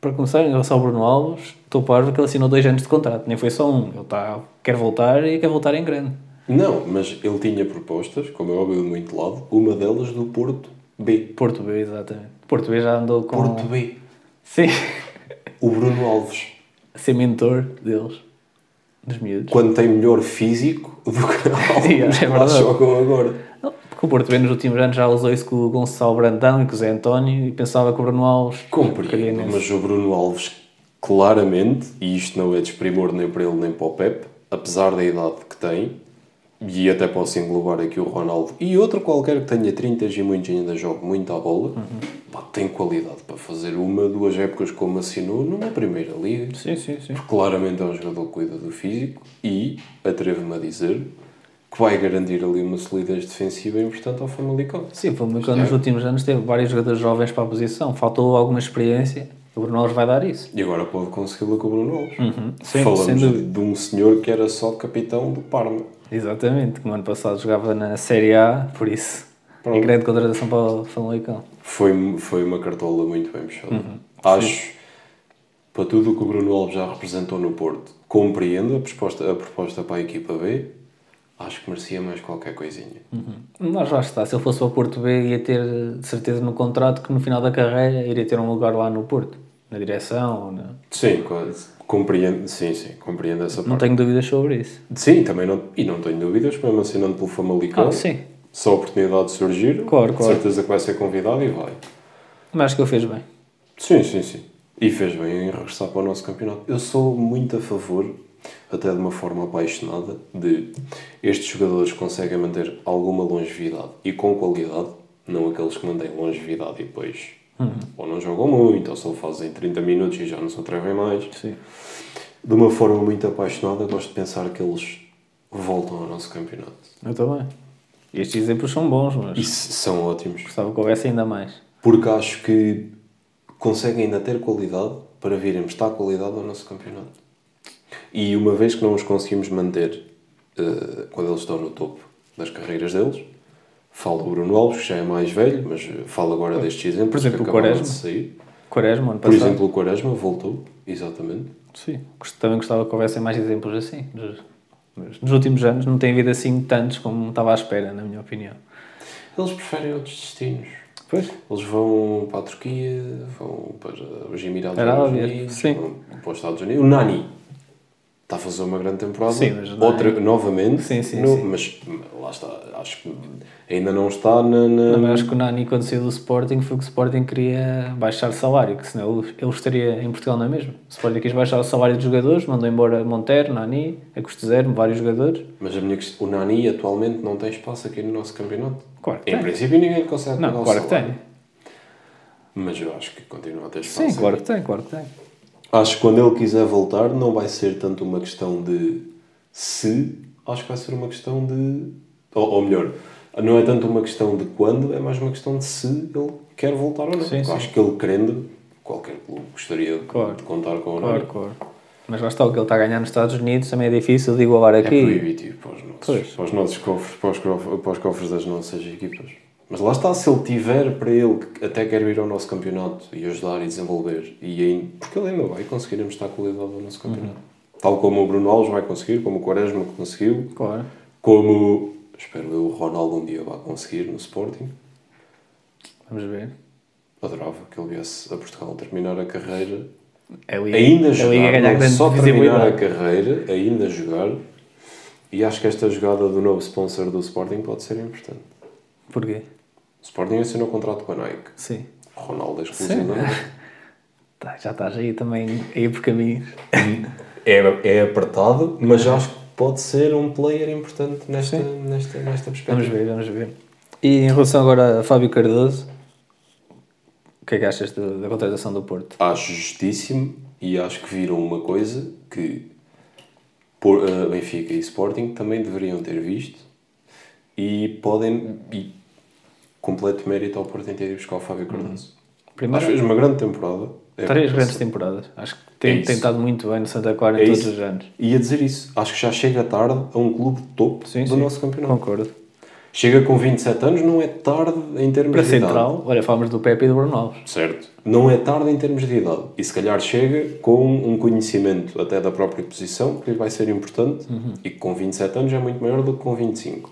Para começar, em relação ao Bruno Alves, estou parvo que ele assinou dois anos de contrato, nem foi só um. Ele está, quer voltar e quer voltar em grande. Não, mas ele tinha propostas, como é óbvio, de muito lado, uma delas do Porto B. Porto B, exatamente. Porto B já andou com. Porto B. Sim, O Bruno Alves, ser mentor deles, dos miúdos. quando tem melhor físico do que alguns Yeah, é que lá jogam agora. Não, porque o Porto B nos últimos anos já usou isso com o Gonçalo Brandão e com o Zé António e pensava que o Bruno Alves. Compreendo, mas o Bruno Alves, claramente, e isto não é desprimor nem para ele nem para o Pep, apesar da idade que tem, e até posso englobar aqui o Ronaldo e outro qualquer que tenha 30 e muitos e ainda jogue muito à bola, pá, tem qualidade para fazer uma, duas épocas como assinou numa primeira liga. Sim, sim, sim. Claramente é um jogador que cuida do físico e, atrevo-me a dizer, que vai garantir ali uma solidez defensiva importante ao Famalicão. Sim, foi uma nos últimos anos teve vários jogadores jovens para a posição. Faltou alguma experiência. O Bruno Alves vai dar isso. E agora pode consegui-la com o Bruno Alves. Sim, sem Falamos de um senhor que era só capitão do Parma. Exatamente, que no ano passado jogava na Série A, por isso Pronto. E grande contratação para o Famalicão. Foi, foi uma cartola muito bem puxada. Uhum. Acho, para tudo o que o Bruno Alves já representou no Porto, compreendo a proposta, a proposta para a equipa B. Acho que merecia mais qualquer coisinha. Mas lá está, se ele fosse para o Porto B, ia ter de certeza no contrato que no final da carreira iria ter um lugar lá no Porto, na direção. ou na- Sim, quase. Compreendo, sim, sim, compreendo essa Não parte. tenho dúvidas sobre isso. Sim, também não, e não tenho dúvidas, mesmo assinando pelo Famalicão. Ah, sim. Se a oportunidade surgir, Claro, claro. certeza que vai ser convidado e vai. Mas acho que ele fez bem. Sim, sim, sim. E fez bem em regressar para o nosso campeonato. Eu sou muito a favor, até de uma forma apaixonada, de estes jogadores conseguem manter alguma longevidade e com qualidade, não aqueles que mantêm longevidade e depois ou não jogam muito, ou só fazem 30 minutos e já não se atrevem mais. Sim. De uma forma muito apaixonada, gosto de pensar que eles voltam ao nosso campeonato. Eu também. Estes exemplos são bons, mas E são ótimos. gostava que houvesse ainda mais. Porque acho que conseguem ainda ter qualidade para virem prestar qualidade ao nosso campeonato. E uma vez que não os conseguimos manter eh, quando eles estão no topo das carreiras deles, falo do Bruno Alves, que já é mais velho, mas falo agora destes exemplos Por exemplo, que o Quaresma. de sair. Quaresma, ano Por passado. exemplo, o Quaresma voltou, exatamente. Sim. Também gostava que houvessem mais exemplos assim. Nos- últimos anos não tem havido assim tantos como estava à espera, na minha opinião. Eles preferem outros destinos. Pois. Eles vão para a Turquia, vão para os Emirados Arábia, Unidos, sim. vão para os Estados Unidos. O Nani está a fazer uma grande temporada. Sim, mas o Nani- Outra, novamente, Sim, sim, no- sim. mas lá está. Acho que ainda não está na. na- Não, acho que o Nani, quando saiu do Sporting, foi que o Sporting queria baixar salário, que senão ele, estaria em Portugal, não é mesmo? O Sporting quis baixar o salário dos jogadores, mandou embora Montero, Nani, a custo zero, vários jogadores. Mas a minha questão, o Nani atualmente não tem espaço aqui no nosso campeonato. Claro que Em tem. princípio ninguém consegue Não, o claro que tem. Mas eu acho que continua a ter espaço. Sim, claro que tem, claro que tem. Acho que quando ele quiser voltar, não vai ser tanto uma questão de se, acho que vai ser uma questão de. Ou, ou melhor, não é tanto uma questão de quando, é mais uma questão de se ele quer voltar ou não. Sim, sim. Acho que ele querendo, qualquer clube gostaria de- Claro. de contar com o Claro, claro. Mas lá está, o que ele está a ganhar nos Estados Unidos também é difícil de igualar É aqui. proibitivo para os, nossos, Pois. para os nossos cofres, para os, cof- para os cofres das nossas equipas. Mas lá está, se ele tiver para ele que até quer vir ao nosso campeonato e ajudar e desenvolver, e ainda, porque ele ainda vai conseguir mostrar qualidade ao nosso campeonato. Tal como o Bruno Alves vai conseguir, como o Quaresma conseguiu, Claro. como espero eu o Ronaldo um dia vai conseguir no Sporting. Vamos ver. Adorava que ele viesse a Portugal terminar a carreira É liga, ainda é jogar, não só terminar a carreira, ainda jogar. E acho que esta jogada do novo sponsor do Sporting pode ser importante. Porquê? O Sporting assinou um contrato com a Nike. Sim. O Ronaldo é exclusivamente. Tá, já estás aí também, aí por caminhos. É, é apertado, mas acho que pode ser um player importante nesta, nesta, nesta perspectiva. Vamos ver, vamos ver. E em relação agora a Fábio Cardoso, o que é que achas do- da contratação do Porto? Acho justíssimo e acho que viram uma coisa que por, eh, Benfica e Sporting também deveriam ter visto e podem. E completo mérito ao Porto em ter ido buscar o Fábio Cardoso. Acho Primeiro, que fez uma grande temporada. É três grandes temporadas. Acho que tem, É isso. tem estado muito bem no Santa Clara É em todos isso. os anos. Ia dizer isso. Acho que já chega tarde a um clube de topo Sim, do sim. nosso campeonato. Concordo. Chega com 27 anos, não é tarde em termos Para de idade. Central, olha, falamos do Pepe e do Bruno Alves. Certo. Não é tarde em termos de idade. E se calhar chega com um conhecimento até da própria posição, que lhe vai ser importante, e que com 27 anos é muito maior do que com 25.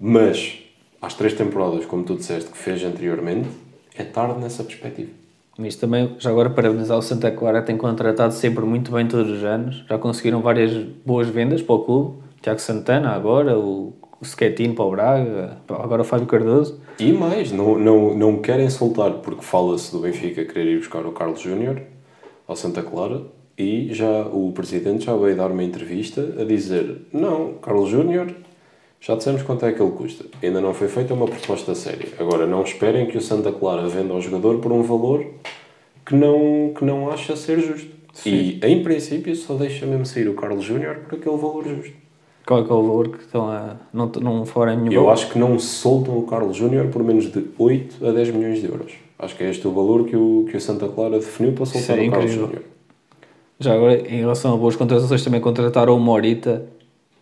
Mas, às três temporadas, como tu disseste, que fez anteriormente, é tarde nessa perspectiva. Mas também, já agora, parabenizar o Santa Clara, tem contratado sempre muito bem todos os anos. Já conseguiram várias boas vendas para o clube. Tiago Santana, agora, o, o Schettino para o Braga, agora o Fábio Cardoso. E mais, não, não, não querem soltar, porque fala-se do Benfica querer ir buscar o Carlos Júnior ao Santa Clara, e já o presidente já veio dar uma entrevista a dizer: Não, Carlos Júnior, já dissemos quanto é que ele custa. Ainda não foi feita uma proposta séria. Agora, não esperem que o Santa Clara venda ao jogador por um valor que não, que não acha ser justo. E, em princípio, só deixa mesmo sair o Carlos Júnior por aquele valor justo. Qual é, que é o valor que estão a. Não, não fora nenhum Eu valor? acho que não soltam o Carlos Júnior por menos de 8 a 10 milhões de euros. Acho que é este o valor que o, que o Santa Clara definiu para soltar é o Carlos. Júnior. Já agora, em relação a boas contratações, também contrataram o Morita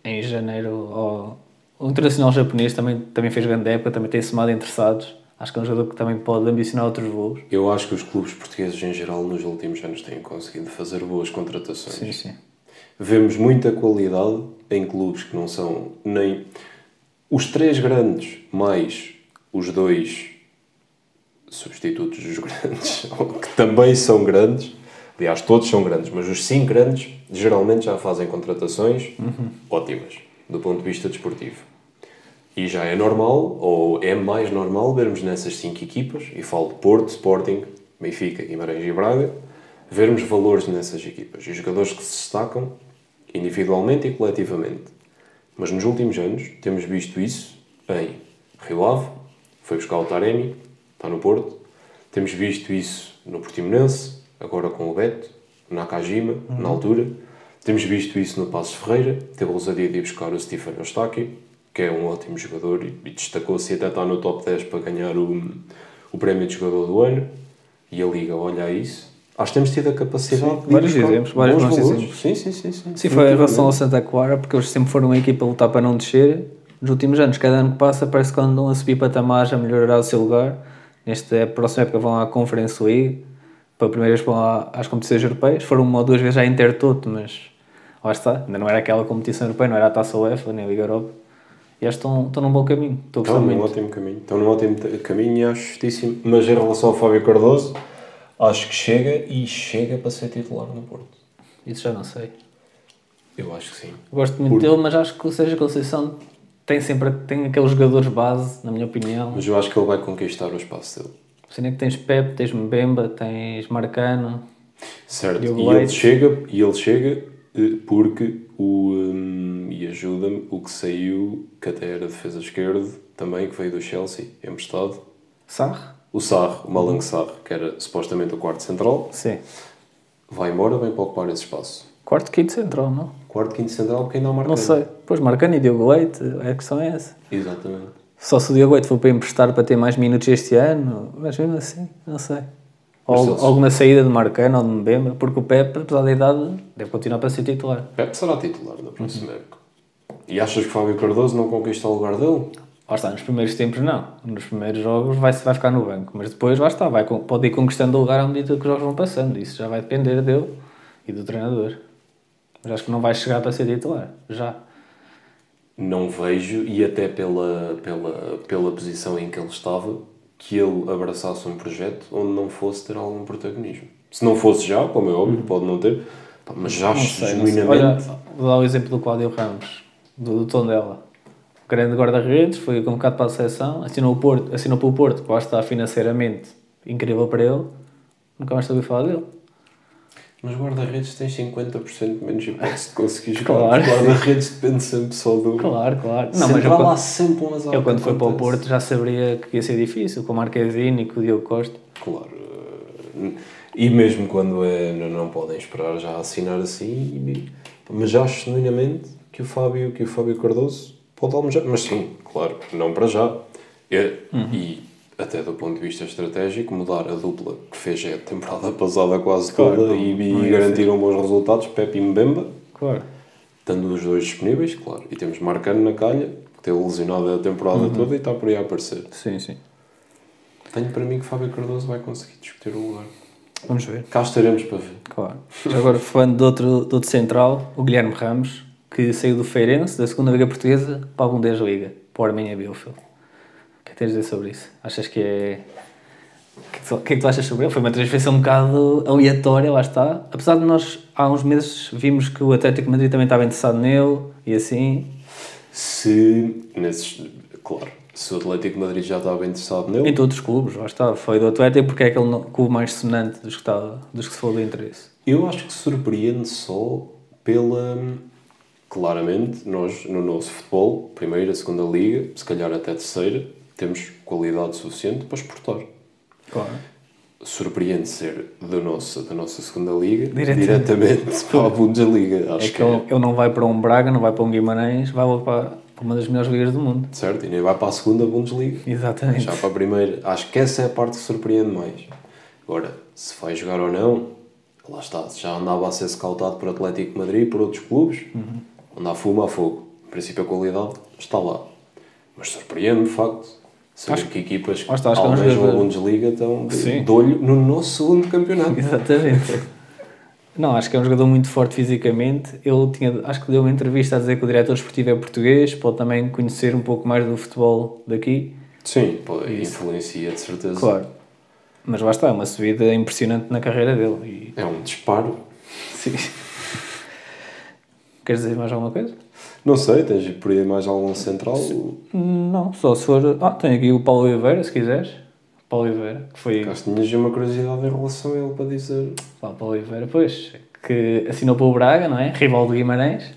em janeiro ao, O internacional japonês também, também fez grande época, também tem somado interessados. Acho que é um jogador que também pode ambicionar outros voos. Eu acho que os clubes portugueses em geral nos últimos anos têm conseguido fazer boas contratações. Sim, sim. Vemos muita qualidade em clubes que não são nem os três grandes mais os dois substitutos dos grandes, que também são grandes. Aliás, todos são grandes, mas os cinco grandes geralmente já fazem contratações Uhum. ótimas do ponto de vista desportivo. E já é normal, ou é mais normal, vermos nessas cinco equipas, e falo de Porto, Sporting, Benfica, Guimarães e Braga, vermos valores nessas equipas e jogadores que se destacam individualmente e coletivamente. Mas nos últimos anos temos visto isso em Rio Ave, foi buscar o Taremi, está no Porto. Temos visto isso no Portimonense, agora com o Beto, Nakajima, na altura. Temos visto isso no Passos Ferreira, teve a ousadia de ir buscar o Stefano Eustáquio, que é um ótimo jogador e, e destacou-se até está no top 10 para ganhar o, o prémio de jogador do ano. E a Liga olha a isso. Acho que temos tido a capacidade de ir vários exemplos, vários bons exemplos. Sim, sim, sim. sim. Sim, foi em relação ao. Santa Clara, porque eles sempre foram uma equipa a lutar para não descer. Nos últimos anos, cada ano que passa, parece que andam a subir patamares, a melhorar o seu lugar. Nesta próxima época vão à Conference League, pela primeira vez vão à- às competições europeias. Foram uma ou duas vezes à Intertoto, mas lá está, ainda não era aquela competição europeia, não era a Taça UEFA, nem a Liga Europa. E acho que estão, estão num bom caminho. Estou a Estão num ótimo caminho. Estão num ótimo caminho e acho justíssimo. Mas em relação ao Fábio Cardoso, acho que chega e chega para ser titular no Porto. Isso já não sei. Eu acho que sim. Eu gosto muito dele, mas acho que o Sérgio Conceição tem sempre tem aqueles jogadores base, na minha opinião. Mas eu acho que ele vai conquistar o espaço dele. É que tens Pep, tens Mbemba, tens Marcano. Certo. Diogo E ele chega, e ele chega porque o. hum, e ajuda-me o que saiu, que até era defesa esquerda, também, que veio do Chelsea, emprestado. Sarr? O Sarr, o Malang Sarr, que era supostamente o quarto central, Sim. vai embora, vem para ocupar esse espaço. Quarto, quinto central, não? Quarto, quinto central, porque ainda há Não sei. Pois Marcano e Diogo Leite, a questão é essa. Exatamente. Só se o Diogo Leite for para emprestar para ter mais minutos este ano, mas mesmo assim, não sei. Ou alguma saída de Marcano ou de Mbemba, porque o Pep, apesar da idade, deve continuar para ser titular. Pepe será titular na próxima época. E achas que Fábio Cardoso não conquista o lugar dele? Lá está, nos primeiros tempos não. Nos primeiros jogos vai, vai ficar no banco, mas depois lá está, vai, pode ir conquistando o lugar à medida que os jogos vão passando. Isso já vai depender dele e do treinador. Mas acho que não vai chegar para ser titular, já. Não vejo, e até pela, pela, pela posição em que ele estava, que ele abraçasse um projeto onde não fosse ter algum protagonismo. Se não fosse já, como é óbvio, pode não ter, mas já Não acho sei, genuinamente. Olha, vou dar o exemplo do Cláudio Ramos, do, do Tondela. Grande guarda-redes, foi convocado para a seleção, assinou, o Porto, assinou pelo Porto, que lá está financeiramente incrível para ele. Nunca mais soube falar dele. Mas guarda-redes tens 50% menos hipótese de conseguir jogar. Claro. Guarda-redes depende sempre só do. Claro, claro. Não, Sempre mas eu, lá sempre um azar. Eu quando fui para o. Porto já saberia que ia ser difícil, com o Marquezine e com o Diogo Costa. Claro. E mesmo quando é, não, podem esperar já assinar assim, mas acho genuinamente que o Fábio, que o Fábio Cardoso pode almejar. Mas sim, claro, não para já. E, e até do ponto de vista estratégico, mudar a dupla que fez a temporada passada quase Claro, toda e, e garantiram bons resultados, Pepe e Mbemba, Claro. estando os dois disponíveis, claro. E temos Marcano na calha, que teve lesionado a temporada toda e está por aí a aparecer. Sim, sim. Tenho para mim que Fábio Cardoso vai conseguir discutir o lugar. Vamos ver. Cá estaremos para ver. Claro. Agora, falando de outro, de outro central, o Guilherme Ramos, que saiu do Feirense, da segunda Liga Portuguesa, para a Bundesliga, para o Armenha Bielefeld. Tens a dizer sobre isso? Achas que é... O que, é que tu, achas sobre ele? Foi uma transferência um bocado aleatória, lá está. Apesar de nós, há uns meses, vimos que o Atlético de Madrid também estava interessado nele, e assim... Se, nesses, claro, se o Atlético de Madrid já estava interessado nele, Em todos os clubes, lá está. Foi do Atlético porque é aquele clube mais sonante dos que, está, dos que se falou do interesse. eu acho que surpreende só pela. Claramente, nós no nosso futebol, primeira, segunda liga, se calhar até terceira, temos qualidade suficiente para exportar. Claro. Surpreende ser da nossa, da nossa segunda liga Diretamente. diretamente para a Bundesliga. Acho É que ele, ele não vai para um Braga, não vai para um Guimarães, vai para, uma das melhores ligas do mundo. certo, e nem vai para a segunda Bundesliga. Exatamente. Já para a primeira. Acho que essa é a parte que surpreende mais. Agora, se vai jogar ou não, lá está. Já andava a ser scoutado por Atlético de Madrid e por outros clubes. Onde há fumo, há fogo. Em princípio, a qualidade está lá. Mas surpreende, de facto. Saber Acho- que equipas está, acho que é um Bundesliga estão de, olho no nosso segundo campeonato. Exatamente. Não, acho que é um jogador muito forte fisicamente. Ele tinha, acho que deu uma entrevista a dizer que o diretor esportivo é português, pode também conhecer um pouco mais do futebol daqui. Sim, influencia de certeza. Claro. Mas lá está, é uma subida impressionante na carreira dele. É um disparo. E, sim. Queres dizer mais alguma coisa? Não sei, tens por aí mais algum central? Não, só se for. Ah, tem aqui o Paulo Oliveira, se quiseres. Paulo Oliveira, que foi. Acho que tinhas uma curiosidade em relação a ele para dizer. Lá, Paulo Oliveira, pois, que assinou pelo Braga, não é? Rival do Guimarães.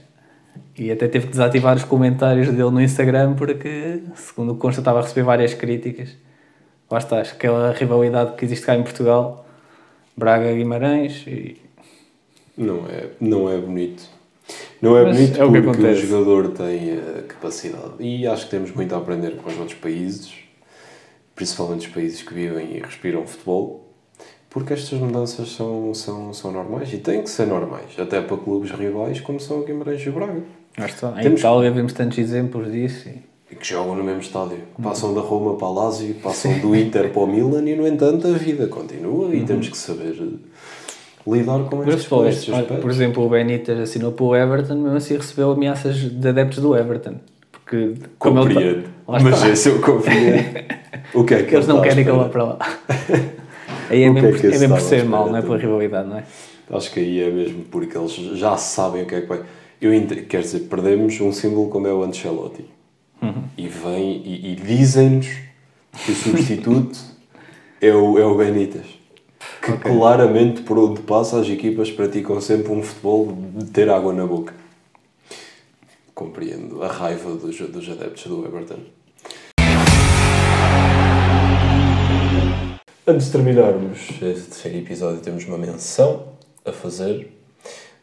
E até teve que desativar os comentários dele no Instagram porque, segundo o consta, estava a receber várias críticas. Lá está, aquela rivalidade que existe cá em Portugal, Braga-Guimarães e... Não é, não é bonito. Não é Mas bonito é o que porque o acontece. jogador tem a capacidade. E acho que temos muito a aprender com os outros países, principalmente os países que vivem e respiram futebol, porque estas mudanças são, são, são normais e têm que ser normais, até para clubes rivais como são o Guimarães e o Braga, está. Em Temos- Itália vemos tantos exemplos disso. E... que jogam no mesmo estádio. Que Passam da Roma para a Lazio, passam do Inter para o Milan e, no entanto, a vida continua e temos que saber eh, lidar com Mas estes, estes aspectos. por exemplo, o Benítez assinou pelo Everton, mesmo assim recebeu ameaças de adeptos do Everton. Porque, como ele Compreendo. tá- lá Mas esse eu compreendo. o que é que eles não querem que ele vá para lá. Aí é O mesmo, é que é mesmo por ser mal, não é pela rivalidade, não é? Acho que aí é mesmo porque eles já sabem o que é que vai. Eu quer dizer, perdemos um símbolo como é o Ancelotti. Uhum. E vem e, e dizem-nos que o substituto é o, é o Benítez. Que claramente por onde passa as equipas praticam sempre um futebol de ter água na boca. Compreendo a raiva dos, dos adeptos do Everton. Antes de terminarmos este terceiro episódio, temos uma menção a fazer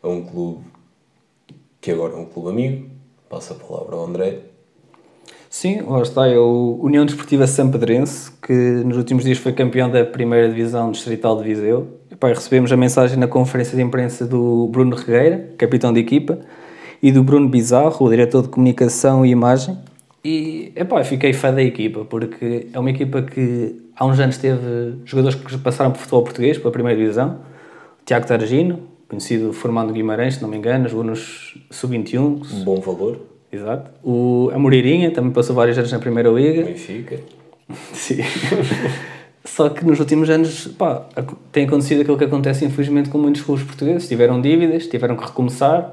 a um clube que agora é um clube amigo. Passa a palavra ao André. Sim, lá está, é o União Desportiva Sampedrense, que nos últimos dias foi campeão da primeira divisão distrital de Viseu. E recebemos a mensagem na conferência de imprensa do Bruno Regueira, capitão de equipa, e do Bruno Bizarro, o diretor de comunicação e imagem. E epá, fiquei fã da equipa, porque é uma equipa que há uns anos teve jogadores que passaram por futebol português, pela primeira divisão. O Tiago Targino, conhecido formando Guimarães, se não me engano, jogou nos Sub-21, Bom valor. Exato. O, a Moreirinha também passou vários anos na Primeira Liga. Benfica. Sim. Só que nos últimos anos pá, tem acontecido aquilo que acontece infelizmente com muitos clubes portugueses. Tiveram dívidas, tiveram que recomeçar.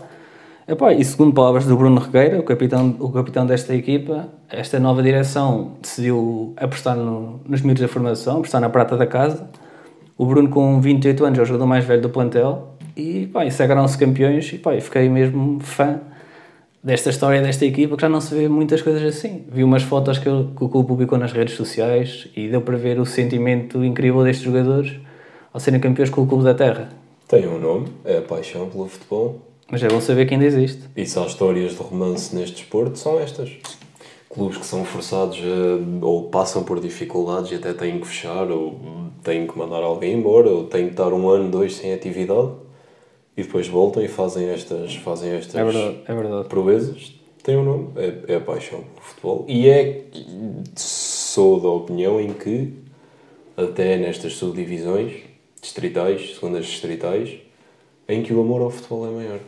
Epá, e segundo palavras do Bruno Regueira, o capitão, o capitão desta equipa, esta nova direção decidiu apostar no, nos miúdos da formação, apostar na prata da casa. O Bruno, com 28 anos, é o jogador mais velho do plantel. E, pá, e sagraram-se campeões. E, pá, eu fiquei mesmo fã desta história desta equipa que já não se vê muitas coisas assim. Vi umas fotos que, eu- que o clube publicou nas redes sociais e deu para ver o sentimento incrível destes jogadores ao serem campeões com o clube da terra. Tem um nome, é a paixão pelo futebol. Mas é bom saber que ainda existe. E se há histórias de romance neste desporto, são estas. Clubes que são forçados a, ou passam por dificuldades e até têm que fechar, ou têm que mandar alguém embora, ou têm que estar um ano, dois sem atividade e depois voltam e fazem estas, fazem estas É verdade, é verdade. proezas. Tem um nome, é, é a paixão pelo futebol. E é, sou da opinião em que, até nestas subdivisões distritais, segundas distritais, em que o amor ao futebol é maior.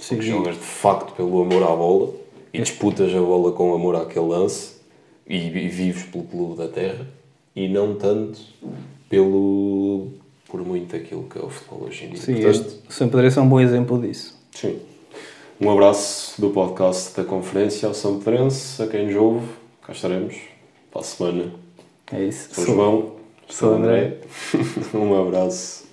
Sim. Porque jogas de facto pelo amor à bola e disputas a bola com amor àquele lance e, e vives pelo clube da terra e não tanto pelo por muito aquilo que é o futebol hoje em dia. Sim, Portanto, este- o São Pedro é um bom exemplo disso. sim. Um abraço do podcast da conferência ao São Pedrense, a quem nos ouve, cá estaremos para a semana. É isso. Sou João, sou o André. um abraço